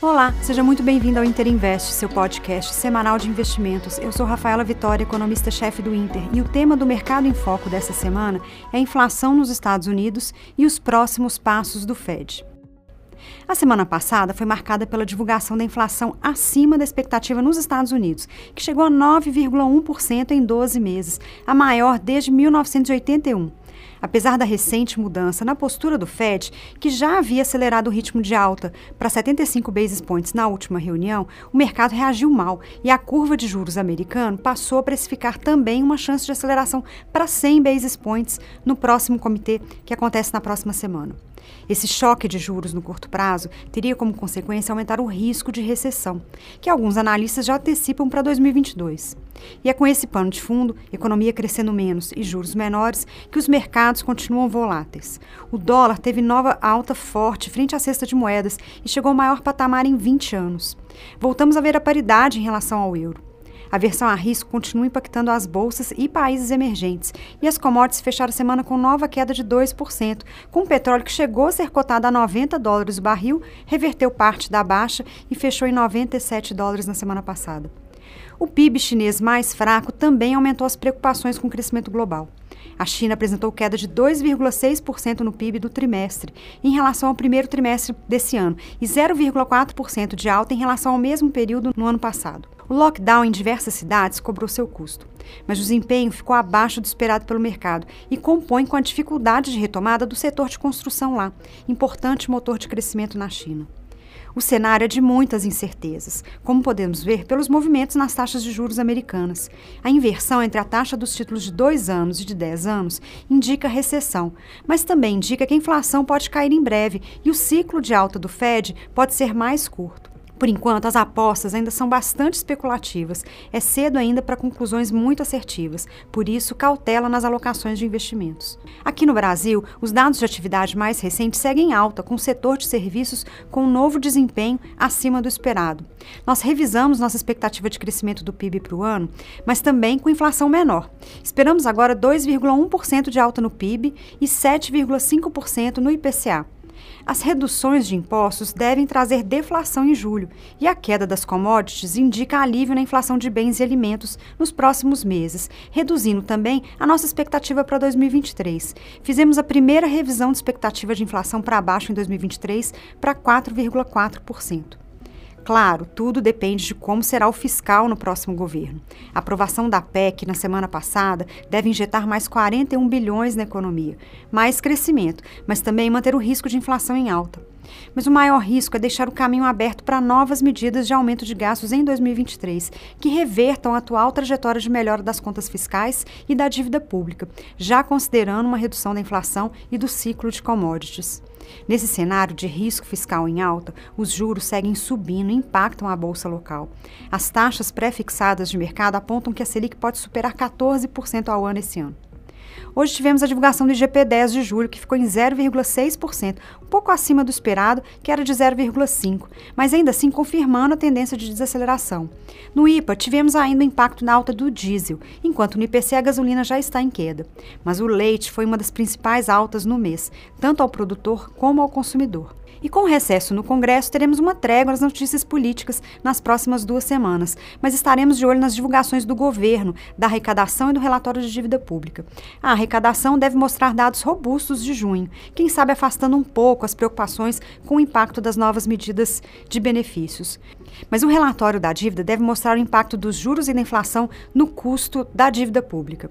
Olá, seja muito bem-vindo ao Inter Invest, seu podcast semanal de investimentos. Eu sou Rafaela Vitória, economista-chefe do Inter, e o tema do Mercado em Foco dessa semana é a inflação nos Estados Unidos e os próximos passos do Fed. A semana passada foi marcada pela divulgação da inflação acima da expectativa nos Estados Unidos, que chegou a 9,1% em 12 meses, a maior desde 1981. Apesar da recente mudança na postura do Fed, que já havia acelerado o ritmo de alta para 75 basis points na última reunião, o mercado reagiu mal e a curva de juros americano passou a precificar também uma chance de aceleração para 100 basis points no próximo comitê, que acontece na próxima semana. Esse choque de juros no curto prazo teria como consequência aumentar o risco de recessão, que alguns analistas já antecipam para 2022. E é com esse pano de fundo, economia crescendo menos e juros menores, que os mercados continuam voláteis. O dólar teve nova alta forte frente à cesta de moedas e chegou ao maior patamar em 20 anos. Voltamos a ver a paridade em relação ao euro. A versão a risco continua impactando as bolsas e países emergentes, e as commodities fecharam a semana com nova queda de 2%, com o petróleo que chegou a ser cotado a 90 dólares o barril, reverteu parte da baixa e fechou em 97 dólares na semana passada. O PIB chinês mais fraco também aumentou as preocupações com o crescimento global. A China apresentou queda de 2,6% no PIB do trimestre, em relação ao primeiro trimestre desse ano, e 0,4% de alta em relação ao mesmo período no ano passado. O lockdown em diversas cidades cobrou seu custo, mas o desempenho ficou abaixo do esperado pelo mercado e compõe com a dificuldade de retomada do setor de construção lá, importante motor de crescimento na China. O cenário é de muitas incertezas, como podemos ver pelos movimentos nas taxas de juros americanas. A inversão entre a taxa dos títulos de 2 anos e de 10 anos indica recessão, mas também indica que a inflação pode cair em breve e o ciclo de alta do Fed pode ser mais curto. Por enquanto, as apostas ainda são bastante especulativas. É cedo ainda para conclusões muito assertivas, por isso, cautela nas alocações de investimentos. Aqui no Brasil, os dados de atividade mais recentes seguem alta, com o setor de serviços com um novo desempenho acima do esperado. Nós revisamos nossa expectativa de crescimento do PIB para o ano, mas também com inflação menor. Esperamos agora 2,1% de alta no PIB e 7,5% no IPCA. As reduções de impostos devem trazer deflação em julho, e a queda das commodities indica alívio na inflação de bens e alimentos nos próximos meses, reduzindo também a nossa expectativa para 2023. Fizemos a primeira revisão de expectativa de inflação para baixo em 2023 para 4,4%. Claro, tudo depende de como será o fiscal no próximo governo. A aprovação da PEC na semana passada deve injetar mais 41 bilhões na economia, mais crescimento, mas também manter o risco de inflação em alta. Mas o maior risco é deixar o caminho aberto para novas medidas de aumento de gastos em 2023, que revertam a atual trajetória de melhora das contas fiscais e da dívida pública, já considerando uma redução da inflação e do ciclo de commodities. Nesse cenário de risco fiscal em alta, os juros seguem subindo e impactam a bolsa local. As taxas pré-fixadas de mercado apontam que a Selic pode superar 14% ao ano esse ano. Hoje tivemos a divulgação do IGP 10 de julho, que ficou em 0,6%, um pouco acima do esperado, que era de 0,5%, mas ainda assim confirmando a tendência de desaceleração. No IPA, tivemos ainda o impacto na alta do diesel, enquanto no IPC a gasolina já está em queda. Mas o leite foi uma das principais altas no mês, tanto ao produtor como ao consumidor. E com o recesso no Congresso, teremos uma trégua nas notícias políticas nas próximas duas semanas, mas estaremos de olho nas divulgações do governo, da arrecadação e do relatório de dívida pública. A arrecadação deve mostrar dados robustos de junho, quem sabe afastando um pouco as preocupações com o impacto das novas medidas de benefícios. Mas o relatório da dívida deve mostrar o impacto dos juros e da inflação no custo da dívida pública.